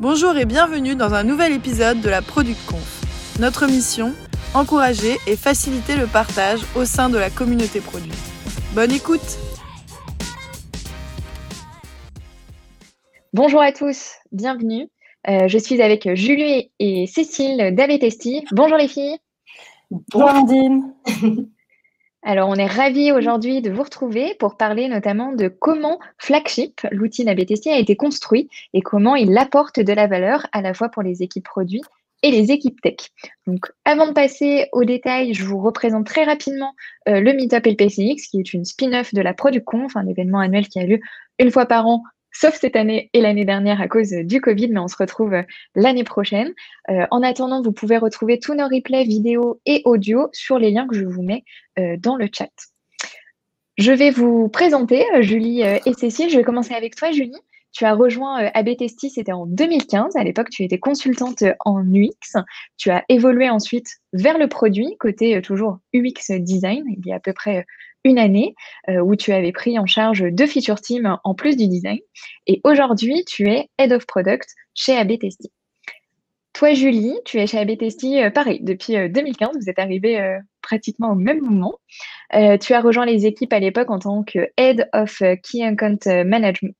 Bonjour et bienvenue dans un nouvel épisode de la Product Conf. Notre mission encourager et faciliter le partage au sein de la communauté produit. Bonne écoute Bonjour à tous, bienvenue. Euh, je suis avec Julie et Cécile d'Avetesti. Bonjour les filles. Bonjour Andine. Alors, on est ravis aujourd'hui de vous retrouver pour parler notamment de comment Flagship, l'outil d'ABTC, a été construit et comment il apporte de la valeur à la fois pour les équipes produits et les équipes tech. Donc, avant de passer aux détails, je vous représente très rapidement euh, le Meetup LPCX, qui est une spin-off de la ProductConf, un événement annuel qui a lieu une fois par an sauf cette année et l'année dernière à cause du Covid, mais on se retrouve euh, l'année prochaine. Euh, en attendant, vous pouvez retrouver tous nos replays vidéo et audio sur les liens que je vous mets euh, dans le chat. Je vais vous présenter Julie et Cécile. Je vais commencer avec toi, Julie. Tu as rejoint ABTST, c'était en 2015. À l'époque, tu étais consultante en UX. Tu as évolué ensuite vers le produit, côté toujours UX design, il y a à peu près une année euh, où tu avais pris en charge deux feature teams en plus du design. Et aujourd'hui, tu es Head of Product chez AB Toi, Julie, tu es chez AB euh, pareil, depuis 2015. Euh, vous êtes arrivés pratiquement au même moment. tu as rejoint les équipes à l'époque en tant que Head of Key Account Management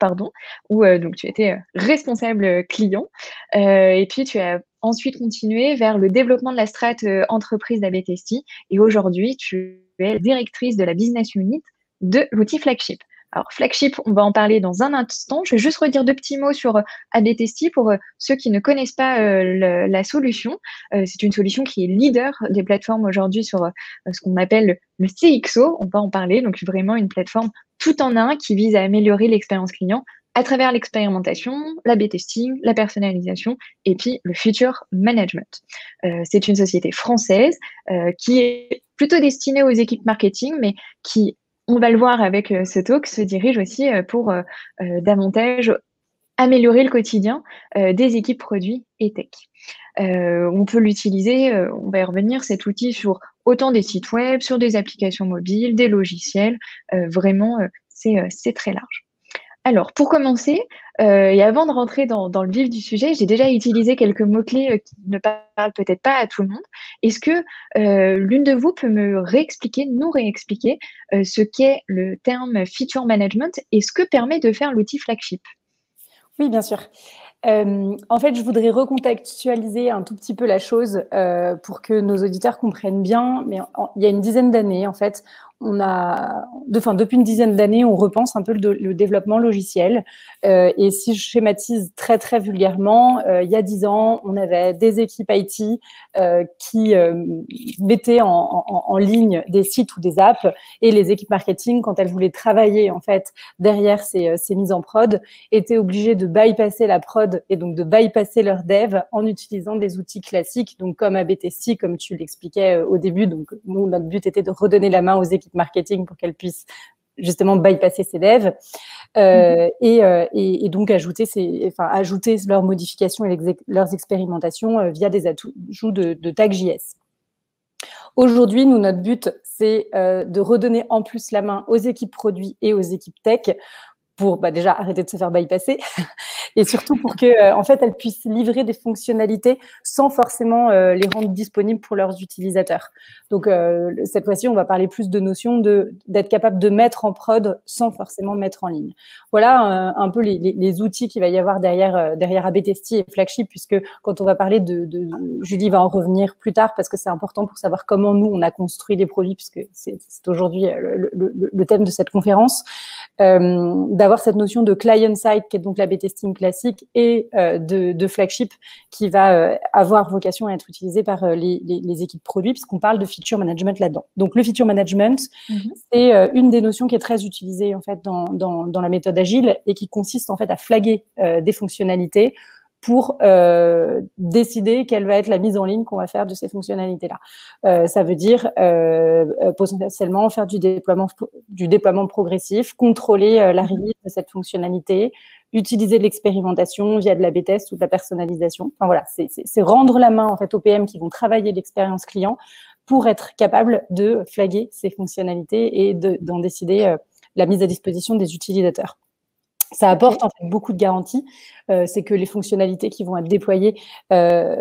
pardon, où donc tu étais responsable client. et puis tu as ensuite continué vers le développement de la strate entreprise d'ABTST. Et aujourd'hui, tu directrice de la business unit de l'outil Flagship. Alors, Flagship, on va en parler dans un instant. Je vais juste redire deux petits mots sur euh, ABTST pour euh, ceux qui ne connaissent pas euh, la solution. c'est une solution qui est leader des plateformes aujourd'hui sur ce qu'on appelle le CXO. On va en parler. Donc, vraiment une plateforme tout en un qui vise à améliorer l'expérience client à travers l'expérimentation, la B-testing, la personnalisation et puis le future management. c'est une société française qui est plutôt destiné aux équipes marketing, mais qui, on va le voir avec euh, ce talk, se dirige aussi euh, pour euh, davantage améliorer le quotidien des équipes produits et tech. on peut l'utiliser, on va y revenir, cet outil sur autant des sites web, sur des applications mobiles, des logiciels. vraiment, c'est très large. Alors, pour commencer, euh, et avant de rentrer dans, le vif du sujet, j'ai déjà utilisé quelques mots-clés euh, qui ne parlent peut-être pas à tout le monde. Est-ce que euh, l'une de vous peut me réexpliquer, nous réexpliquer ce qu'est le terme feature management et ce que permet de faire l'outil flagship? Oui, bien sûr. en fait, je voudrais recontextualiser un tout petit peu la chose pour que nos auditeurs comprennent bien. Mais il y a une dizaine d'années, en fait, on a, enfin, depuis une dizaine d'années, on repense un peu le, développement logiciel. Euh, et si je schématise très très vulgairement, euh, il y a dix ans, on avait des équipes IT euh, qui mettaient en, ligne des sites ou des apps, et les équipes marketing, quand elles voulaient travailler en fait derrière ces, ces mises en prod, étaient obligées de bypasser la prod et donc de bypasser leur dev en utilisant des outils classiques, donc comme ABTC, comme tu l'expliquais au début. Donc nous, notre but était de redonner la main aux équipes marketing pour qu'elles puissent justement bypasser ces devs euh, euh, et, et, donc ajouter, enfin, ajouter leurs modifications et leurs expérimentations euh, via des ajouts de, de tag JS. Aujourd'hui, nous, notre but, c'est de redonner en plus la main aux équipes produits et aux équipes tech pour bah, déjà arrêter de se faire bypasser et surtout pour que euh, en fait elles puissent livrer des fonctionnalités sans forcément euh, les rendre disponibles pour leurs utilisateurs. Donc euh, cette fois-ci, on va parler plus de notion de d'être capable de mettre en prod sans forcément mettre en ligne. Voilà un peu les, les, outils qu'il va y avoir derrière derrière ABTST et Flagship puisque quand on va parler de, Julie va en revenir plus tard parce que c'est important pour savoir comment nous on a construit les produits puisque c'est aujourd'hui le, thème de cette conférence d'avoir cette notion de client side qui est donc la B-testing classique et euh, de, flagship qui va euh, avoir vocation à être utilisé par euh, les, équipes produits puisqu'on parle de feature management là-dedans. Donc le feature management, mhm. c'est une des notions qui est très utilisée en fait dans, dans, la méthode agile et qui consiste en fait à flaguer des fonctionnalités pour euh, décider quelle va être la mise en ligne qu'on va faire de ces fonctionnalités-là. Euh, ça veut dire euh, euh potentiellement faire du déploiement, du déploiement progressif, contrôler euh, la release de cette fonctionnalité, utiliser de l'expérimentation via de la B-test ou de la personnalisation. Enfin voilà, c'est rendre la main en fait aux PM qui vont travailler l'expérience client pour être capable de flaguer ces fonctionnalités et d'en décider la mise à disposition des utilisateurs. Ça apporte en fait beaucoup de garanties. c'est que les fonctionnalités qui vont être déployées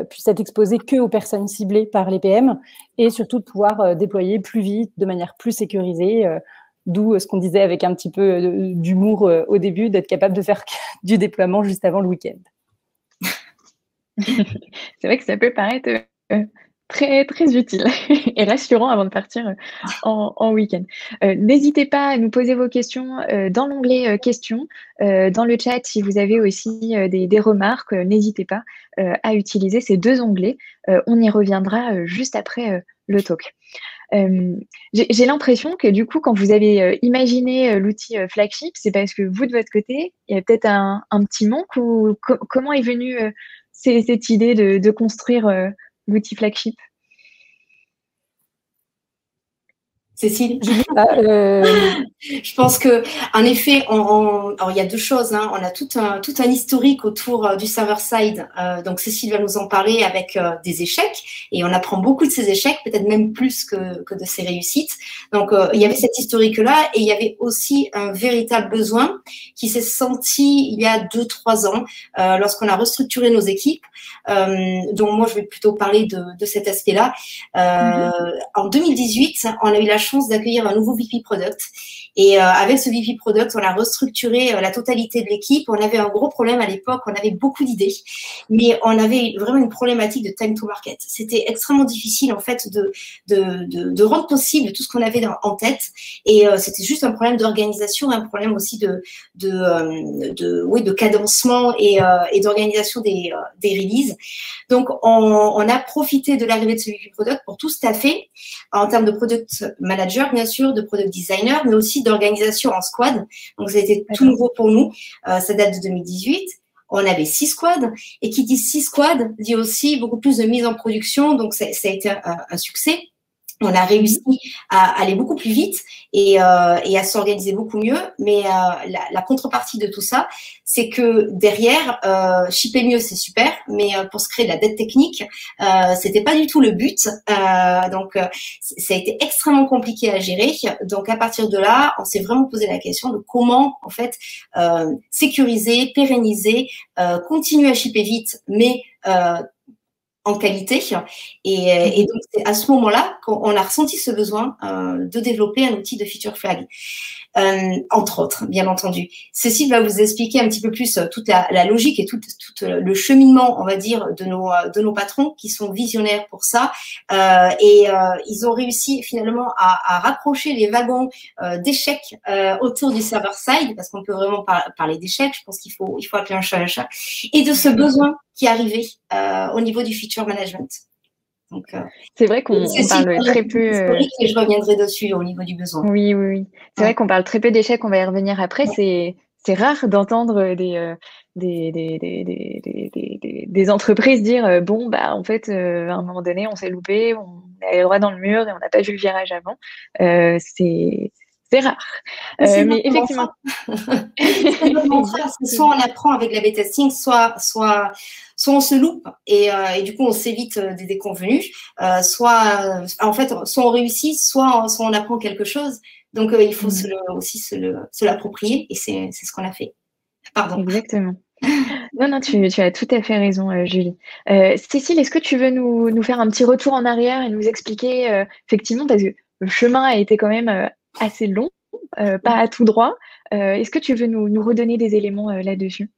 puissent être exposées que aux personnes ciblées par les PM et surtout de pouvoir déployer plus vite, de manière plus sécurisée. D'où ce qu'on disait avec un petit peu d'humour au début, d'être capable de faire du déploiement juste avant le week-end. c'est vrai que ça peut paraître très, très utile et rassurant avant de partir euh, en, week-end. Euh, n'hésitez pas à nous poser vos questions euh, dans l'onglet questions, dans le chat si vous avez aussi des, remarques, n'hésitez pas à utiliser ces deux onglets. on y reviendra juste après le talk. J'ai l'impression que du coup, quand vous avez imaginé l'outil flagship, c'est parce que vous, de votre côté, il y a peut-être un, petit manque ou comment est venue cette idée de construire l'outil flagship Cécile ah, euh, Je pense que, en effet, on, il y a deux choses. Hein. On a tout un, tout un historique autour euh, du server-side. Euh, donc, Cécile va nous en parler avec des échecs. Et on apprend beaucoup de ces échecs, peut-être même plus que, que de ces réussites. Donc, il y avait cette historique-là. Et il y avait aussi un véritable besoin qui s'est senti il y a deux, trois ans, lorsqu'on a restructuré nos équipes. donc, moi, je vais plutôt parler de, de cet aspect-là. Mm-hmm. En 2018, on a eu la chance d'accueillir un nouveau VP Product. Et euh, avec ce VP Product, on a restructuré euh, la totalité de l'équipe. On avait un gros problème à l'époque, on avait beaucoup d'idées, mais on avait vraiment une problématique de time to market. C'était extrêmement difficile en fait de, rendre possible tout ce qu'on avait en tête. Et euh, c'était juste un problème d'organisation, un problème aussi de, de, oui, de cadencement et, d'organisation des, des releases. Donc, on, on a profité de l'arrivée de ce VP Product pour tout staffer en termes de product manager, bien sûr, de product designer, mais aussi d'organisation en squad. Donc, ça a été tout nouveau pour nous. Euh, ça date de 2018. On avait six squads. Et qui dit six squads dit aussi beaucoup plus de mise en production. Donc, ça, a été un succès on a réussi à aller beaucoup plus vite et, euh, à s'organiser beaucoup mieux. Mais euh, la, contrepartie de tout ça, c'est que derrière, euh, shipper mieux, c'est super, mais euh, pour se créer de la dette technique, euh, c'était pas du tout le but. Euh, donc, ça a été extrêmement compliqué à gérer. Donc, à partir de là, on s'est vraiment posé la question de comment, en fait, sécuriser, pérenniser, continuer à shipper vite, mais en qualité. Et, euh, et donc, c'est à ce moment-là qu'on a ressenti ce besoin euh, de développer un outil de feature flag, euh, entre autres, bien entendu. Cécile va vous expliquer un petit peu plus euh, toute la, logique et tout, tout, le cheminement, on va dire, de nos, de nos patrons qui sont visionnaires pour ça. Euh, et ils ont réussi finalement à, à rapprocher les wagons d'échecs autour du server side, parce qu'on peut vraiment parler d'échecs. Je pense qu'il faut, il faut appeler un chat un chat. Et de ce besoin qui arrivait euh, au niveau du feature management. Euh, c'est vrai qu'on parle très peu. Euh, et je reviendrai dessus au niveau du besoin. Oui, oui, oui. C'est vrai qu'on parle très peu d'échecs, on va y revenir après. C'est c'est rare d'entendre des, des, des, des, entreprises dire bon, bah, en fait, à un moment donné, on s'est loupé, on est droit dans le mur et on n'a pas vu le virage avant. c'est c'est rare. Euh, mais effectivement. soit on apprend avec la bêta testing, soit, soit, soit on se loupe et, euh, et du coup on s'évite euh, des déconvenus, euh, soit en fait soit on réussit, soit, soit on apprend quelque chose. Donc il faut mm. se le, aussi se l'approprier et c'est ce qu'on a fait. Pardon. Exactement. Non, non, tu, tu, as tout à fait raison, Julie. Cécile, est-ce que tu veux nous, nous, faire un petit retour en arrière et nous expliquer, effectivement, parce que le chemin a été quand même assez long, pas à tout droit. Est-ce que tu veux nous, nous redonner des éléments là-dessus?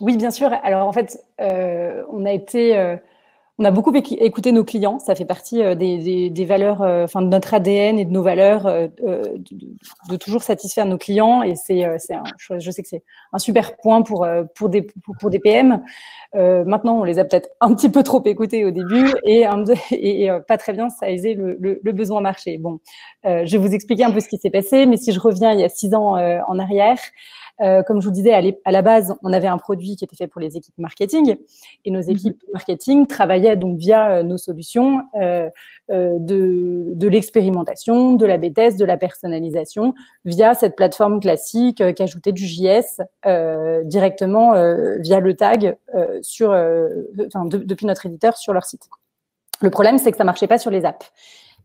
Oui, bien sûr. Alors en fait, on a été on a beaucoup écouté nos clients. Ça fait partie des, valeurs, enfin de notre ADN et de nos valeurs, de, toujours satisfaire nos clients. Et c'est, je sais que c'est un super point pour pour des pour, des PM. maintenant, on les a peut-être un petit peu trop écoutés au début et, et, pas très bien ça aisé le, le, besoin marché. Bon, je vais vous expliquer un peu ce qui s'est passé, mais si je reviens il y a six ans en arrière. Euh, comme je vous disais, à la base, on avait un produit qui était fait pour les équipes marketing et nos mhm. équipes marketing travaillaient donc via euh, nos solutions euh, de, de l'expérimentation, de la BTS, de la personnalisation via cette plateforme classique qui ajoutait du JS directement via le tag sur, depuis notre éditeur sur leur site. Le problème, c'est que ça marchait pas sur les apps.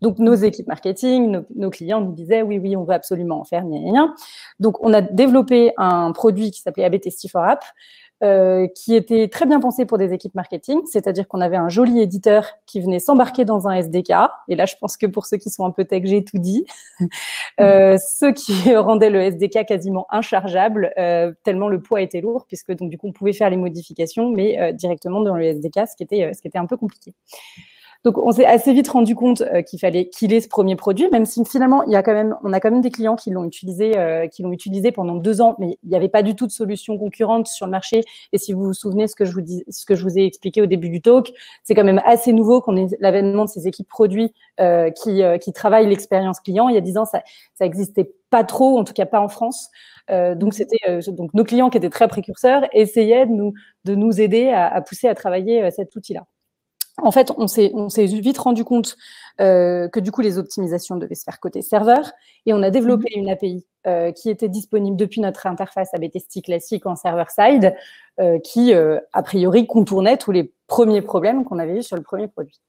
Donc, nos équipes marketing, nos, clients nous disaient oui, oui, on veut absolument en faire, rien. Donc, on a développé un produit qui s'appelait AB for App, euh, qui était très bien pensé pour des équipes marketing, c'est-à-dire qu'on avait un joli éditeur qui venait s'embarquer dans un SDK. Et là, je pense que pour ceux qui sont un peu tech, j'ai tout dit. euh, ce qui rendait le SDK quasiment inchargeable, euh, tellement le poids était lourd, puisque donc du coup, on pouvait faire les modifications, mais euh, directement dans le SDK, ce qui était, euh, ce qui était un peu compliqué. Donc, on s'est assez vite rendu compte euh, qu'il fallait qu'il ait ce premier produit, même si finalement, il y a quand même, on a quand même des clients qui l'ont utilisé, euh, qui l'ont utilisé pendant deux ans, mais il n'y avait pas du tout de solution concurrente sur le marché. Et si vous vous souvenez ce que je vous dis, ce que je vous ai expliqué au début du talk, c'est quand même assez nouveau qu'on ait l'avènement de ces équipes produits euh, qui, travaillent l'expérience client. Il y a dix ans, ça, ça existait pas trop, en tout cas pas en France. Donc c'était donc nos clients qui étaient très précurseurs essayaient de nous de nous aider à, à pousser à travailler cet outil-là en fait, on s'est, vite rendu compte euh, que du coup, les optimisations devaient se faire côté serveur et on a développé mhm. une API euh, qui était disponible depuis notre interface ABTST classique en server-side euh, qui, a priori, contournait tous les premiers problèmes qu'on avait eu sur le premier produit.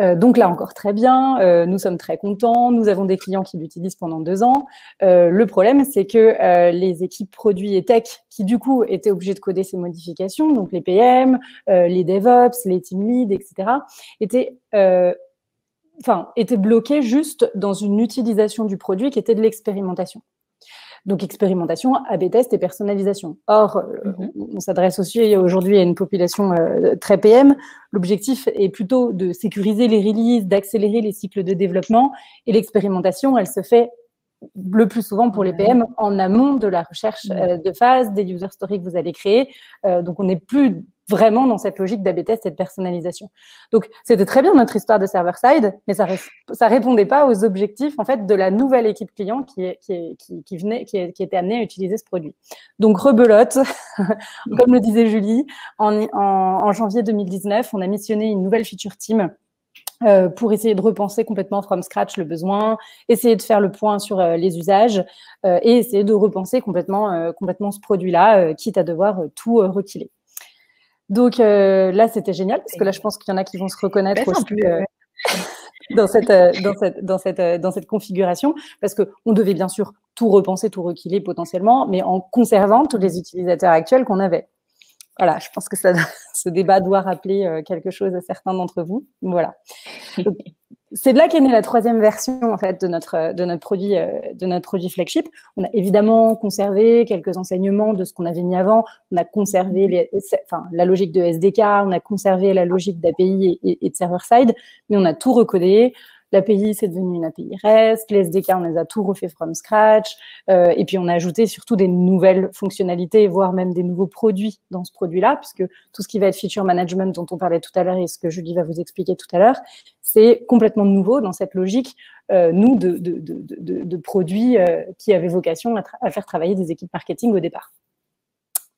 Euh, donc là encore très bien, euh, nous sommes très contents, nous avons des clients qui l'utilisent pendant deux ans. Euh, le problème, c'est que les équipes produits et tech, qui du coup étaient obligées de coder ces modifications, donc les PM, les DevOps, les team leads, etc., étaient enfin, étaient bloqués juste dans une utilisation du produit qui était de l'expérimentation. Donc expérimentation, A/B test et personnalisation. Or, euh, mhm. on, s'adresse aussi aujourd'hui à une population euh, très PM. L'objectif est plutôt de sécuriser les releases, d'accélérer les cycles de développement. Et l'expérimentation, elle se fait le plus souvent pour les PM en amont de la recherche euh, de phase, des user stories que vous allez créer. donc, on n'est plus vraiment dans cette logique d'AB test et de personnalisation. Donc, c'était très bien notre histoire de server-side, mais ça ça répondait pas aux objectifs en fait de la nouvelle équipe client qui, était amenée à utiliser ce produit. Donc, rebelote, comme le disait Julie, en, janvier 2019, on a missionné une nouvelle feature team euh, pour essayer de repenser complètement from scratch le besoin, essayer de faire le point sur euh, les usages euh, et essayer de repenser complètement, ce produit-là, quitte à devoir tout reculer. Donc euh, là, c'était génial parce que là, je pense qu'il y en a qui vont se reconnaître aussi euh, dans cette euh, dans cette dans cette dans cette configuration parce que on devait bien sûr tout repenser, tout requiler potentiellement, mais en conservant tous les utilisateurs actuels qu'on avait. Voilà, je pense que ça, ce débat doit rappeler quelque chose à certains d'entre vous. Voilà c'est de là qu'est née la troisième version en fait de notre de notre produit euh, de notre produit flagship. On a évidemment conservé quelques enseignements de ce qu'on avait mis avant. On a conservé les, enfin, la logique de SDK, on a conservé la logique d'API et, et, de server side, mais on a tout recodé. L'API, c'est devenu une API REST. Les SDK, on les a tout refait from scratch. Euh, et puis, on a ajouté surtout des nouvelles fonctionnalités, voire même des nouveaux produits dans ce produit-là, puisque tout ce qui va être feature management dont on parlait tout à l'heure et ce que Julie va vous expliquer tout à l'heure, c'est complètement nouveau dans cette logique, euh, nous, de, de, de, de produits euh, qui avaient vocation à, faire travailler des équipes marketing au départ.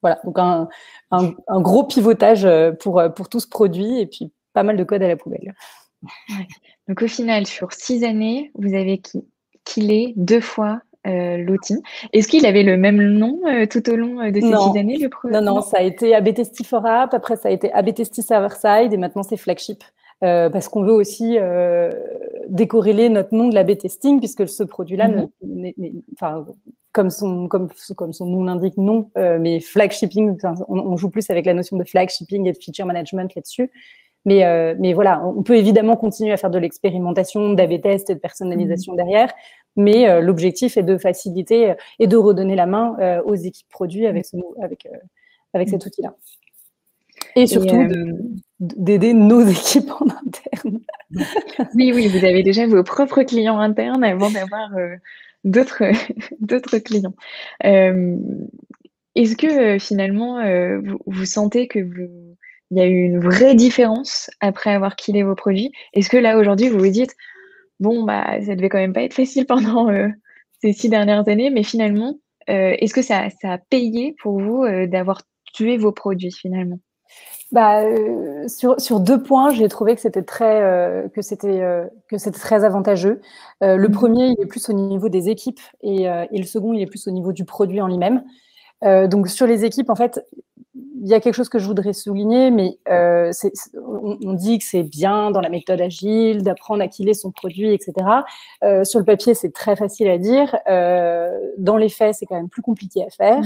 Voilà, donc un, un, un, gros pivotage euh, pour, pour tout ce produit et puis pas mal de code à la poubelle. Donc au final, sur six années, vous avez killé deux fois euh, l'outil. Est-ce qu'il avait le même nom euh, tout au long euh, de ces six années, le Non, non, ça a été ABTST for App, après ça a été ABTST Server Side et maintenant c'est Flagship. parce qu'on veut aussi décorréler notre nom de l'AB testing, puisque ce produit-là, enfin, comme son, comme, comme son nom l'indique, non, mais flagshipping, on, on, joue plus avec la notion de flagshipping et de feature management là-dessus. Mais, euh, mais voilà, on peut évidemment continuer à faire de l'expérimentation, d'AB test et de personnalisation mmh. derrière. Mais euh, l'objectif est de faciliter euh, et de redonner la main aux équipes produits avec, ce, avec, avec cet outil-là. Et surtout d'aider nos équipes en interne. oui, oui, vous avez déjà vos propres clients internes avant d'avoir d'autres d'autres clients. Est-ce que finalement, vous, vous, sentez que vous il y a eu une vraie différence après avoir killé vos produits Est-ce que là, aujourd'hui, vous vous dites, bon, bah, ça devait quand même pas être facile pendant euh, ces six dernières années, mais finalement, euh, est-ce que ça, a payé pour vous euh, d'avoir tué vos produits finalement? Bah, sur, sur, deux points, j'ai trouvé que c'était très que c'était que c'était très avantageux. le mmh premier, il est plus au niveau des équipes et, et, le second, il est plus au niveau du produit en lui-même. donc sur les équipes, en fait, il y a quelque chose que je voudrais souligner, mais euh, on, dit que c'est bien dans la méthode agile d'apprendre à killer son produit, etc. Euh, sur le papier, c'est très facile à dire. Euh, dans les faits, c'est quand même plus compliqué à faire,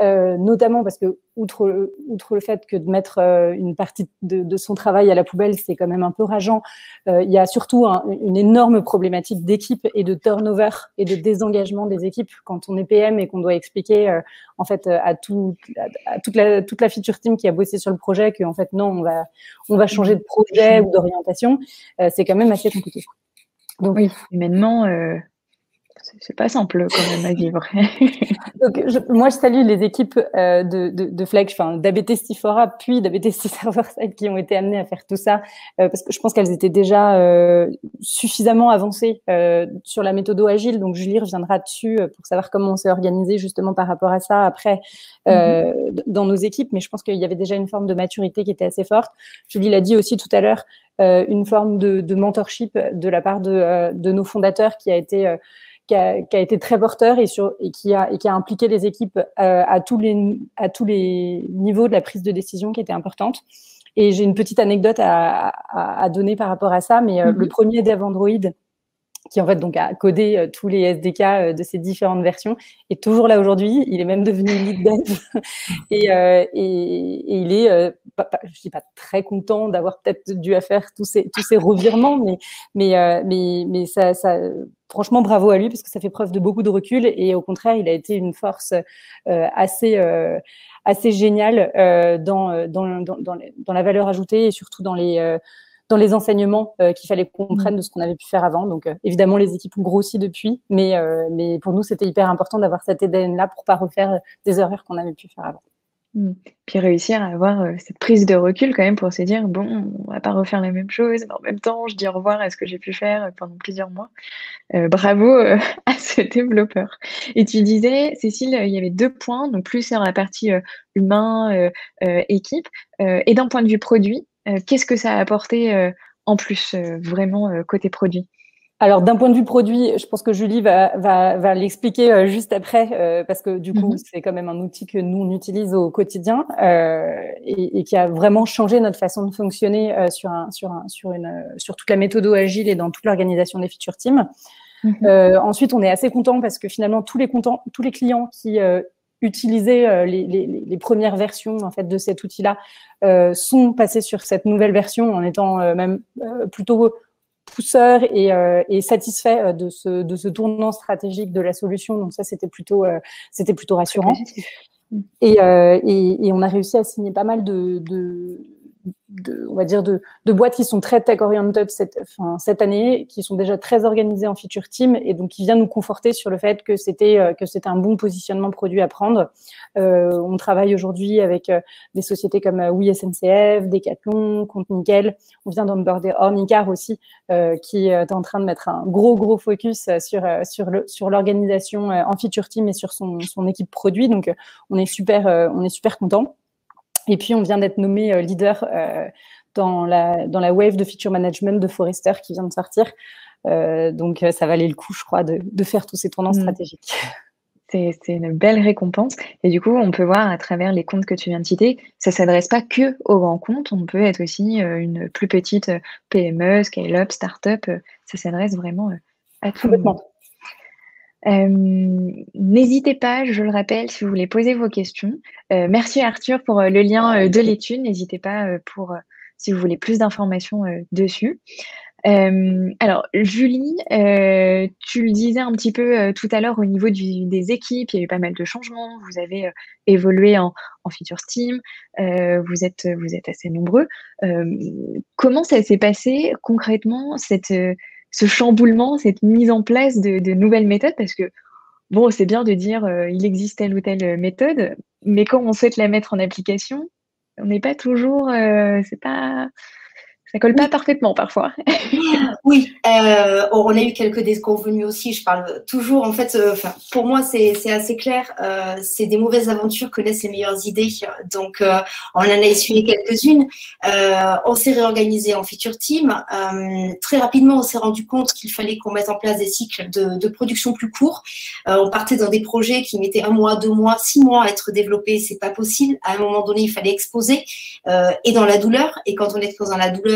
mmh. notamment parce que outre, outre le fait que de mettre une partie de, son travail à la poubelle, c'est quand même un peu rageant. il y a surtout une énorme problématique d'équipe et de turnover et de désengagement des équipes quand on est PM et qu'on doit expliquer en fait à, tout, à toute la toute la feature team qui a bossé sur le projet qu'en fait non, on va, on va changer de projet ou d'orientation, euh, c'est quand même assez compliqué. Donc, oui, humainement, euh, c'est pas simple quand même à vivre. Donc, moi, je salue les équipes euh, de, de, de Flex, enfin d'ABT Stifora, puis d'ABT Server Side qui ont été amenées à faire tout ça, euh, parce que je pense qu'elles étaient déjà euh, suffisamment avancées euh, sur la méthode agile. Donc, Julie reviendra dessus euh, pour savoir comment on s'est organisé justement par rapport à ça après mm-hmm. dans nos équipes. Mais je pense qu'il y avait déjà une forme de maturité qui était assez forte. Julie l'a dit aussi tout à l'heure, une forme de, de, mentorship de la part de, de nos fondateurs qui a été qui a, qui a, été très porteur et, sur, et, qui a, et qui a impliqué les équipes euh, à, tous les, à tous les niveaux de la prise de décision qui était importante. Et j'ai une petite anecdote à, à, à, donner par rapport à ça, mais euh, le mhm. premier dev Android qui en fait donc a codé euh, tous les SDK euh, de ces différentes versions, est toujours là aujourd'hui. Il est même devenu lead dev et, euh, et, et, il est, euh, pas, je dis pas très content d'avoir peut-être dû à faire tous ces tous ces revirements, mais mais euh, mais mais ça, ça franchement bravo à lui parce que ça fait preuve de beaucoup de recul et au contraire il a été une force assez assez géniale dans, dans, dans, dans, la valeur ajoutée et surtout dans les dans les enseignements euh, qu'il fallait qu'on prenne mmh. de ce qu'on avait pu faire avant. Donc, euh, évidemment, les équipes ont grossi depuis, mais, euh, mais pour nous, c'était hyper important d'avoir cet ADN-là pour pas refaire des erreurs qu'on avait pu faire avant. Mmh. Puis réussir à avoir cette prise de recul quand même pour se dire bon, on va pas refaire la même chose, mais en même temps, je dis au revoir à ce que j'ai pu faire pendant plusieurs mois. bravo à ce développeur. Et tu disais, Cécile, il y avait deux points, donc plus sur la partie humain, équipe, et d'un point de vue produit, euh, qu'est-ce que ça a apporté euh, en plus, euh, vraiment, côté produit? Alors d'un point de vue produit, je pense que Julie va, va, va l'expliquer juste après, parce que du coup, mhm. c'est quand même un outil que nous, on utilise au quotidien euh, et, et, qui a vraiment changé notre façon de fonctionner euh, sur, un, sur, un, sur, une, sur toute la méthode agile et dans toute l'organisation des feature teams. Mhm. Euh, ensuite, on est assez content parce que finalement, tous les, contents, tous les clients qui utiliser euh, les, les, les, premières versions en fait de cet outil-là euh, sont passés sur cette nouvelle version en étant euh, même plutôt pousseurs et, et satisfaits de ce, de ce tournant stratégique de la solution. Donc ça, c'était plutôt, c'était plutôt rassurant. Et, et, et, on a réussi à signer pas mal de, de de, on va dire de, de, boîtes qui sont très tech oriented cette, enfin, cette année, qui sont déjà très organisées en feature team et donc qui vient nous conforter sur le fait que c'était euh, que c'était un bon positionnement produit à prendre. Euh, on travaille aujourd'hui avec euh, des sociétés comme euh, Oui SNCF, Decathlon, Compte Nickel. On vient d'emborder Ornicar aussi, euh, qui est en train de mettre un gros gros focus sur sur le sur l'organisation en feature team et sur son, son équipe produit. Donc on est super on est super content. Et puis, on vient d'être nommé euh, leader euh, dans, la, dans la wave de feature management de Forrester qui vient de sortir. Euh, donc, ça valait le coup, je crois, de, de faire tous ces tournants mm. stratégiques. C'est une belle récompense. Et du coup, on peut voir à travers les comptes que tu viens de citer, ça ne s'adresse pas que aux grands comptes. On peut être aussi une plus petite PME, scale-up, start-up. Ça s'adresse vraiment à tout le monde. Euh, n'hésitez pas, je le rappelle, si vous voulez poser vos questions. Euh, merci Arthur pour euh, le lien de l'étude. N'hésitez pas pour si vous voulez plus d'informations dessus. alors, Julie, tu le disais un petit peu tout à l'heure au niveau des équipes, il y a eu pas mal de changements. Vous avez évolué en, en feature team, vous, êtes, vous êtes assez nombreux. comment ça s'est passé concrètement cette ce chamboulement, cette mise en place de, nouvelles méthodes, parce que bon, c'est bien de dire euh, il existe telle ou telle méthode, mais quand on souhaite la mettre en application, on n'est pas toujours, euh, c'est pas, Ça colle pas parfaitement parfois. oui, euh, on a eu quelques déconvenus aussi. Je parle toujours, en fait, euh, pour moi, c'est assez clair. Euh, c'est des mauvaises aventures que laissent les meilleures idées. Donc, on en a essuyé quelques-unes. on s'est réorganisé en feature team. très rapidement, on s'est rendu compte qu'il fallait qu'on mette en place des cycles de, de production plus courts. on partait dans des projets qui mettaient un mois, deux mois, six mois à être développés. C'est pas possible. À un moment donné, il fallait exposer et dans la douleur. Et quand on expose dans la douleur,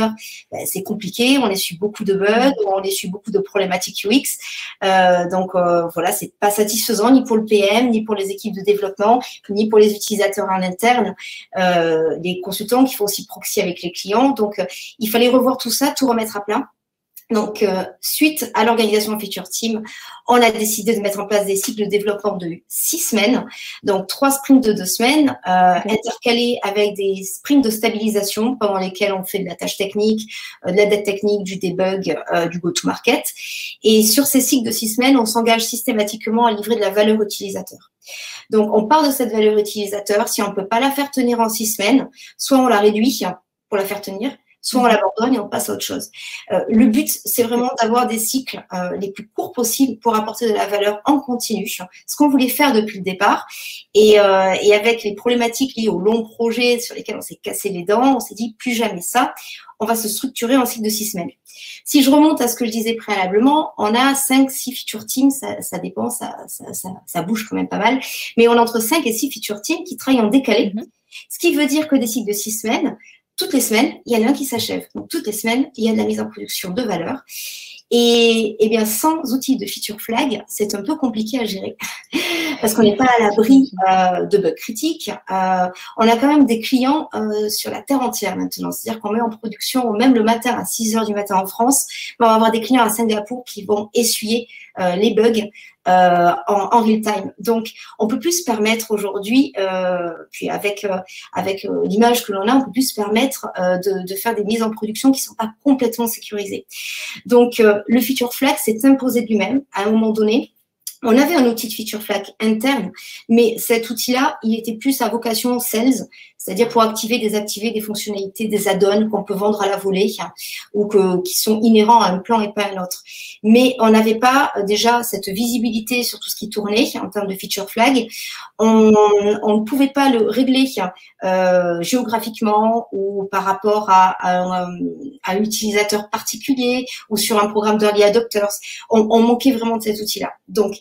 ben, c'est compliqué, on essuie beaucoup de bugs, on essuie beaucoup de problématiques UX. Euh, donc euh, voilà, c'est pas satisfaisant ni pour le PM, ni pour les équipes de développement, ni pour les utilisateurs en interne, euh, les consultants qui font aussi proxy avec les clients. Donc il fallait revoir tout ça, tout remettre à plat. Donc, euh, suite à l'organisation Feature Team, on a décidé de mettre en place des cycles de développement de six semaines, donc trois sprints de deux semaines, euh, intercalés avec des sprints de stabilisation pendant lesquels on fait de la tâche technique, euh, de la dette technique, du debug, du go-to-market. Et sur ces cycles de six semaines, on s'engage systématiquement à livrer de la valeur utilisateur. Donc, on part de cette valeur utilisateur. Si on ne peut pas la faire tenir en six semaines, soit on la réduit pour la faire tenir, soit on l'abandonne et on passe à autre chose. Euh, le but, c'est vraiment d'avoir des cycles euh, les plus courts possibles pour apporter de la valeur en continu, ce qu'on voulait faire depuis le départ. Et, euh, et avec les problématiques liées aux longs projets sur lesquels on s'est cassé les dents, on s'est dit plus jamais ça. On va se structurer en cycle de six semaines. Si je remonte à ce que je disais préalablement, on a cinq, six feature teams, ça, ça dépend, ça, ça, ça, bouge quand même pas mal, mais on a entre cinq et six feature teams qui travaillent en décalé. Mm-hmm. Ce qui veut dire que des cycles de six semaines, toutes les semaines, il y en a un qui s'achève. Donc, toutes les semaines, il y a de la mise en production de valeur. Et, eh bien, sans outils de feature flag, c'est un peu compliqué à gérer parce qu'on n'est pas à l'abri euh, de bugs critiques. Euh, on a quand même des clients euh, sur la terre entière maintenant. C'est-à-dire qu'on met en production, même le matin à 6 heures du matin en France, on va avoir des clients à Singapour qui vont essuyer les bugs euh, en, en, real time. Donc, on peut plus se permettre aujourd'hui, euh, puis avec euh, avec l'image que l'on a, on peut plus se permettre de, de, faire des mises en production qui sont pas complètement sécurisées. Donc, le feature flag s'est imposé de lui-même à un moment donné. On avait un outil de feature flag interne, mais cet outil-là, il était plus à vocation sales, c'est-à-dire pour activer, désactiver des fonctionnalités, des add-ons qu'on peut vendre à la volée hein, ou que, qui sont inhérents à un plan et pas à un autre. Mais on n'avait pas euh, déjà cette visibilité sur tout ce qui tournait en termes de feature flag. On, on ne pouvait pas le régler euh, géographiquement ou par rapport à, un, à, un, utilisateur particulier ou sur un programme d'early adopters. On, on manquait vraiment de cet outil-là. Donc,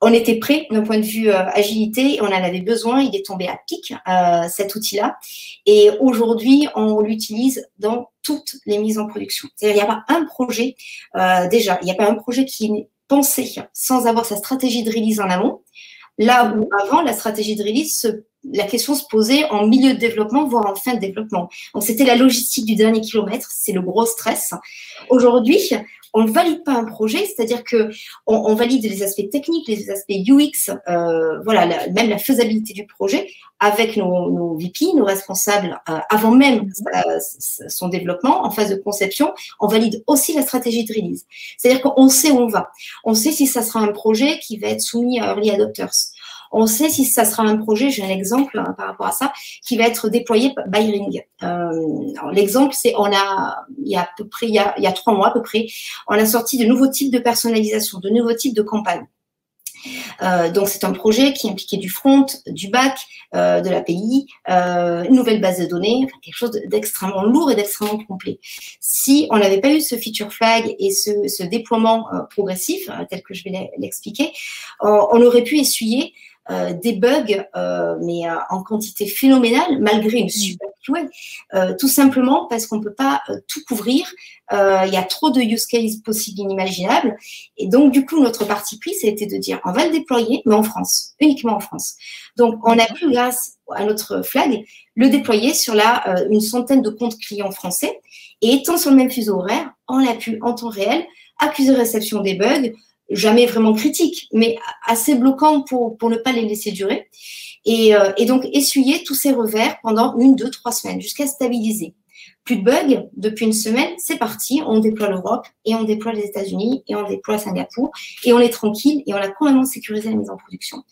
on était prêt d'un point de vue euh, agilité, on en avait besoin, il est tombé à pic euh, cet outil-là. Et aujourd'hui, on l'utilise dans toutes les mises en production. Il n'y a pas un projet, euh, déjà, il n'y a pas un projet qui est pensé sans avoir sa stratégie de release en amont. Là où avant, la stratégie de release, la question se posait en milieu de développement, voire en fin de développement. Donc c'était la logistique du dernier kilomètre, c'est le gros stress. Aujourd'hui, on ne valide pas un projet, c'est-à-dire que on, valide les aspects techniques, les aspects UX, euh, voilà, même la faisabilité du projet avec nos, nos VP, nos responsables, euh, avant même son développement, en phase de conception, on valide aussi la stratégie de release. C'est-à-dire qu'on sait où on va. On sait si ça sera un projet qui va être soumis à early adopters. On sait si ça sera un projet, j'ai un exemple hein, par rapport à ça, qui va être déployé by Ring. Euh, L'exemple, c'est on a, il y a à peu près, il y a, trois mois à peu près, on a sorti de nouveaux types de personnalisation, de nouveaux types de campagnes. Euh, donc c'est un projet qui impliquait du front, du back, euh, de l'API, euh, une nouvelle base de données, quelque chose d'extrêmement lourd et d'extrêmement complet. Si on n'avait pas eu ce feature flag et ce, ce déploiement progressif, euh, tel que je vais l'expliquer, on aurait pu essuyer euh, des bugs, euh, mais euh, en quantité phénoménale, malgré une mm. super QA, tout simplement parce qu'on ne peut pas tout couvrir. Il y a trop de use cases possibles inimaginables. Et donc, du coup, notre parti pris, c'était de dire, on va le déployer, mais en France, uniquement en France. Donc, on a pu, grâce à notre flag, le déployer sur la, une centaine de comptes clients français. Et étant sur le même fuseau horaire, on a pu, en temps réel, accuser réception des bugs, jamais vraiment critique, mais assez bloquant pour, pour ne pas les laisser durer. Et, euh, et donc essuyer tous ces revers pendant une, deux, trois semaines jusqu'à stabiliser. Plus de bugs, depuis une semaine, c'est parti, on déploie l'Europe et on déploie les États-Unis et on déploie Singapour et on est tranquille et on a complètement sécurisé la mise en production.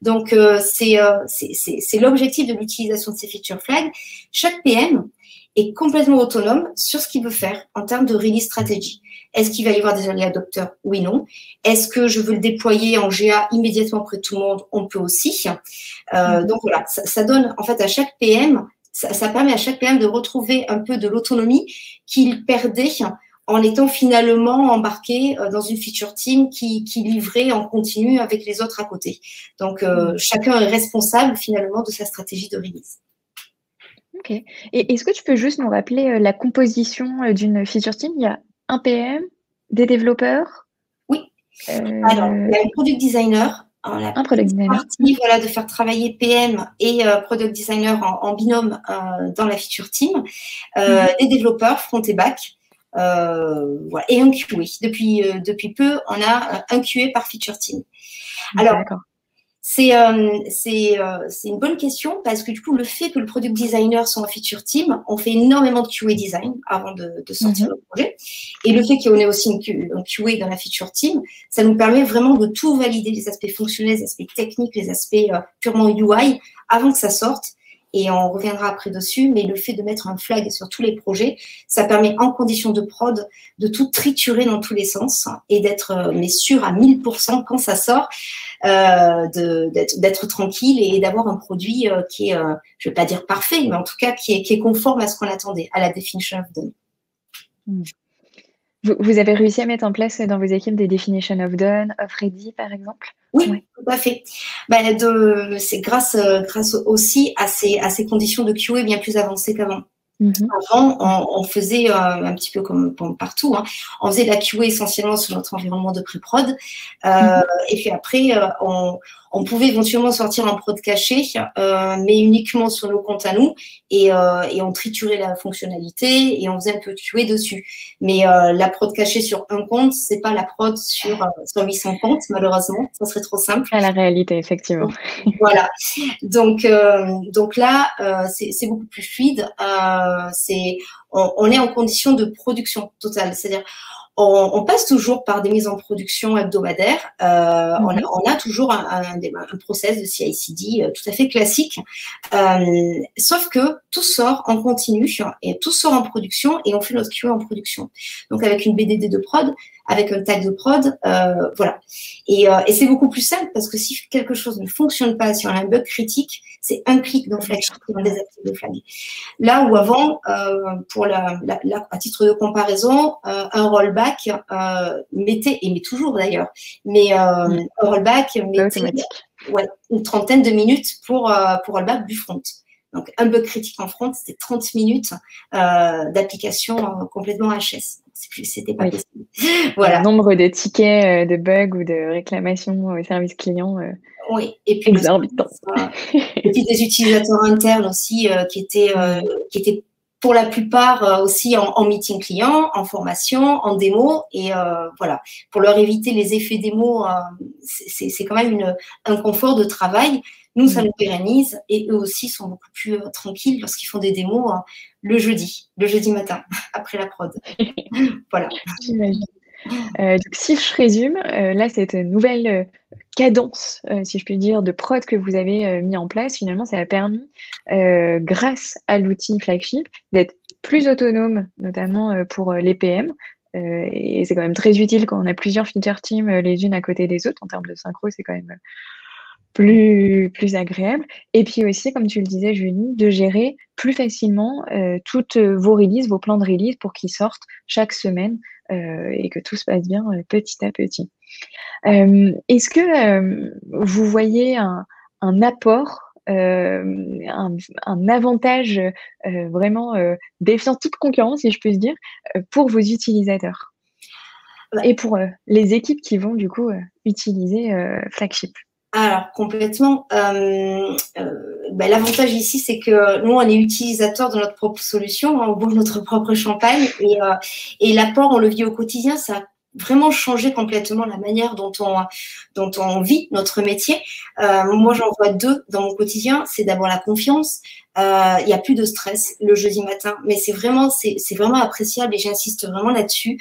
Donc, euh, euh, c'est l'objectif de l'utilisation de ces feature flags. Chaque PM est complètement autonome sur ce qu'il veut faire en termes de release stratégie. Est-ce qu'il va y avoir des early adopters Oui, non. Est-ce que je veux le déployer en GA immédiatement auprès de tout le monde? On peut aussi. Euh, mm. donc voilà, ça, ça, donne en fait à chaque PM ça, permet à chaque PM de retrouver un peu de l'autonomie qu'il perdait en étant finalement embarqué euh, dans une feature team qui, livrait en continu avec les autres à côté. Donc, euh, mm. chacun est responsable finalement de sa stratégie de release. Ok. Et est-ce que tu peux juste nous rappeler euh, la composition d'une feature team? Il y a un PM, des développeurs? Oui. Alors, il y a un product designer, un product designer. Partie, voilà, de faire travailler PM et euh, product designer en, binôme euh, dans la feature team, euh, mhm. des développeurs front et back, voilà, et un QA. Depuis, depuis peu, on a un QA par feature team. Alors, c'est euh, euh, c'est une bonne question parce que du coup, le fait que le product designer soit en feature team, on fait énormément de QA design avant de, de sortir mhm. le projet. Et le fait qu'on ait aussi une, un QA dans la feature team, ça nous permet vraiment de tout valider, les aspects fonctionnels, les aspects techniques, les aspects euh, purement UI, avant que ça sorte et on reviendra après dessus, mais le fait de mettre un flag sur tous les projets, ça permet en condition de prod de tout triturer dans tous les sens et d'être euh, mais sûr à 1000% quand ça sort, euh, d'être tranquille et d'avoir un produit euh, qui est, euh, je vais pas dire parfait, mais en tout cas qui est, qui est conforme à ce qu'on attendait, à la definition of done. Vous, avez réussi à mettre en place dans vos équipes des definition of done, of ready, par exemple? Oui, tout à fait. Ben, c'est grâce, grâce aussi à ces, à ces conditions de QA bien plus avancées qu'avant. Mhm. Avant, on, faisait euh, un petit peu comme, partout, hein. on faisait la QA essentiellement sur notre environnement de pré-prod. Euh, mhm. Et puis après, euh, on, on pouvait éventuellement sortir un prod caché, euh, mais uniquement sur nos comptes à nous, et, euh, et, on triturait la fonctionnalité et on faisait un peu tuer dessus. Mais euh, la prod cachée sur un compte, c'est pas la prod sur, euh, sur 800 comptes, malheureusement. Ça serait trop simple. À la réalité, effectivement. voilà. Donc, euh, donc là, c'est beaucoup plus fluide. c'est on, on, est en condition de production totale, c'est-à-dire on, on, passe toujours par des mises en production hebdomadaires. Euh, on, a, on, a, toujours un, un, un process de CI/CD euh, tout à fait classique, euh, sauf que tout sort en continu et tout sort en production et on fait notre QA en production. Donc avec une BDD de prod, avec un tag de prod, euh, voilà. Et, euh, et c'est beaucoup plus simple parce que si quelque chose ne fonctionne pas, si on a un bug critique, c'est un clic dans Flagship qui va désactiver le flag. Là où avant, euh, pour la, la, la, à titre de comparaison, euh, un rollback euh, mettait, et met toujours d'ailleurs, mais euh, un rollback mettait ouais, une trentaine de minutes pour, euh, pour rollback du front. Donc, un bug critique en front, c'était 30 minutes euh, d'application euh, complètement HS. C'était pas possible. Voilà. Le nombre de tickets euh, de bugs ou de réclamations au service client. Euh, oui, et puis exorbitant. et puis des utilisateurs internes aussi qui étaient qui étaient pour la plupart aussi en, en, meeting client, en formation, en démo, et voilà, pour leur éviter les effets démo, c'est quand même une, un confort de travail. Nous, ça mm. nous pérennise et eux aussi sont beaucoup plus euh, tranquilles lorsqu'ils font des démos euh, le jeudi, le jeudi matin, après la prod. voilà. Euh, donc, si je résume, là, cette nouvelle cadence, si je puis dire, de prod que vous avez mis en place, finalement, ça a permis, grâce à l'outil Flagship, d'être plus autonome, notamment pour les PM. et c'est quand même très utile quand on a plusieurs feature teams les unes à côté des autres. En termes de synchro, c'est quand même plus, plus agréable. Et puis aussi, comme tu le disais, Julie, de gérer plus facilement euh, toutes vos releases, vos plans de release pour qu'ils sortent chaque semaine euh, et que tout se passe bien euh, petit à petit. Est-ce que vous voyez un, un apport un, un, avantage vraiment défiant toute concurrence, si je peux dire, pour vos utilisateurs? Et pour les équipes qui vont du coup utiliser Flagship? Alors complètement. Euh, euh, ben, L'avantage ici, c'est que nous, on est utilisateurs de notre propre solution, hein, on boit notre propre champagne et, euh, et l'apport, on le vit au quotidien, ça vraiment changé complètement la manière dont on, dont on vit notre métier. Euh, moi, j'en vois deux dans mon quotidien. C'est d'abord la confiance. il n'y a plus de stress le jeudi matin. Mais c'est vraiment, c'est vraiment appréciable et j'insiste vraiment là-dessus.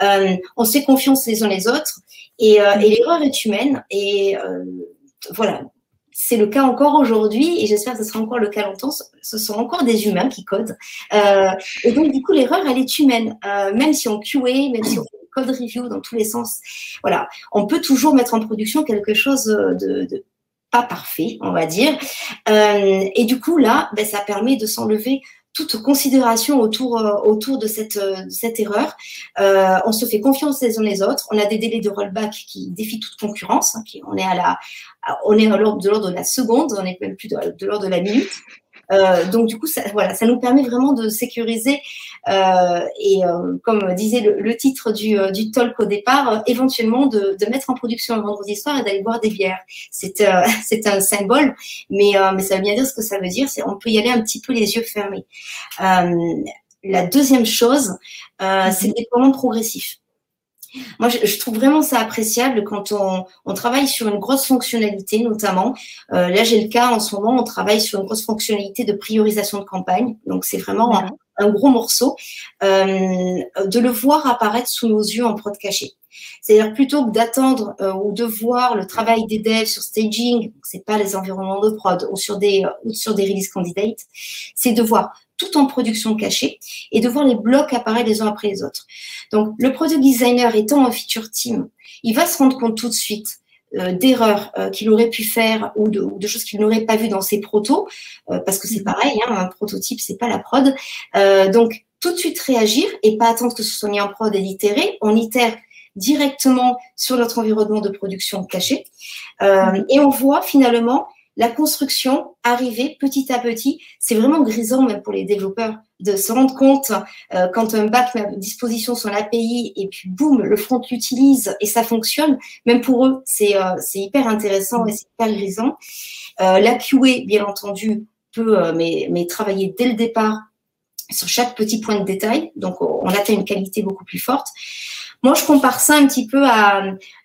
on se fait confiance les uns les autres et, et l'erreur est humaine. Et voilà, c'est le cas encore aujourd'hui et j'espère que ce sera encore le cas longtemps. Ce sont encore des humains qui codent. Euh, et donc, du coup, l'erreur, elle est humaine. Euh, même si on QA, même si on code review dans tous les sens, voilà, on peut toujours mettre en production quelque chose de, pas parfait, on va dire. Euh, et du coup, là, ben, ça permet de s'enlever toute considération autour, euh, autour de, cette, euh, cette erreur. Euh, on se fait confiance les uns les autres. On a des délais de rollback qui défient toute concurrence. Hein, on est à la, on est de l'ordre de la seconde, on n'est même plus de, de l'ordre de la minute. Euh, donc du coup, ça, voilà, ça nous permet vraiment de sécuriser euh, et euh, comme disait le, titre du, du, talk au départ, éventuellement de, de, mettre en production un vendredi soir et d'aller boire des bières. C'est c'est un symbole, mais mais ça veut bien dire ce que ça veut dire. C'est on peut y aller un petit peu les yeux fermés. la deuxième chose, c'est le déploiement progressif. Moi, je, trouve vraiment ça appréciable quand on, travaille sur une grosse fonctionnalité, notamment. Euh, là, j'ai le cas en ce moment, on travaille sur une grosse fonctionnalité de priorisation de campagne. Donc, c'est vraiment un, gros morceau. Euh, de le voir apparaître sous nos yeux en prod caché. C'est-à-dire plutôt que d'attendre euh, ou de voir le travail des devs sur staging, c'est pas les environnements de prod ou sur des ou sur des release candidates, c'est de voir tout en production cachée et de voir les blocs apparaître les uns après les autres. Donc, le product designer étant un feature team, il va se rendre compte tout de suite euh, d'erreurs euh, qu'il aurait pu faire ou de, de choses qu'il n'aurait pas vues dans ses protos, euh, parce que c'est mm-hmm. pareil, hein, un prototype, c'est pas la prod. donc, tout de suite réagir et pas attendre que ce soit mis en prod et itéré. On itère directement sur notre environnement de production caché. Mm-hmm. et on voit finalement la construction arriver petit à petit. C'est vraiment grisant même pour les développeurs de se rendre compte euh, quand un bac met à disposition son API et puis boum, le front l'utilise et ça fonctionne. Même pour eux, c'est euh, hyper intéressant et c'est hyper grisant. Euh, la QA, bien entendu, peut euh, mais, mais travailler dès le départ sur chaque petit point de détail. Donc, on atteint une qualité beaucoup plus forte. Moi, je compare ça un petit peu à,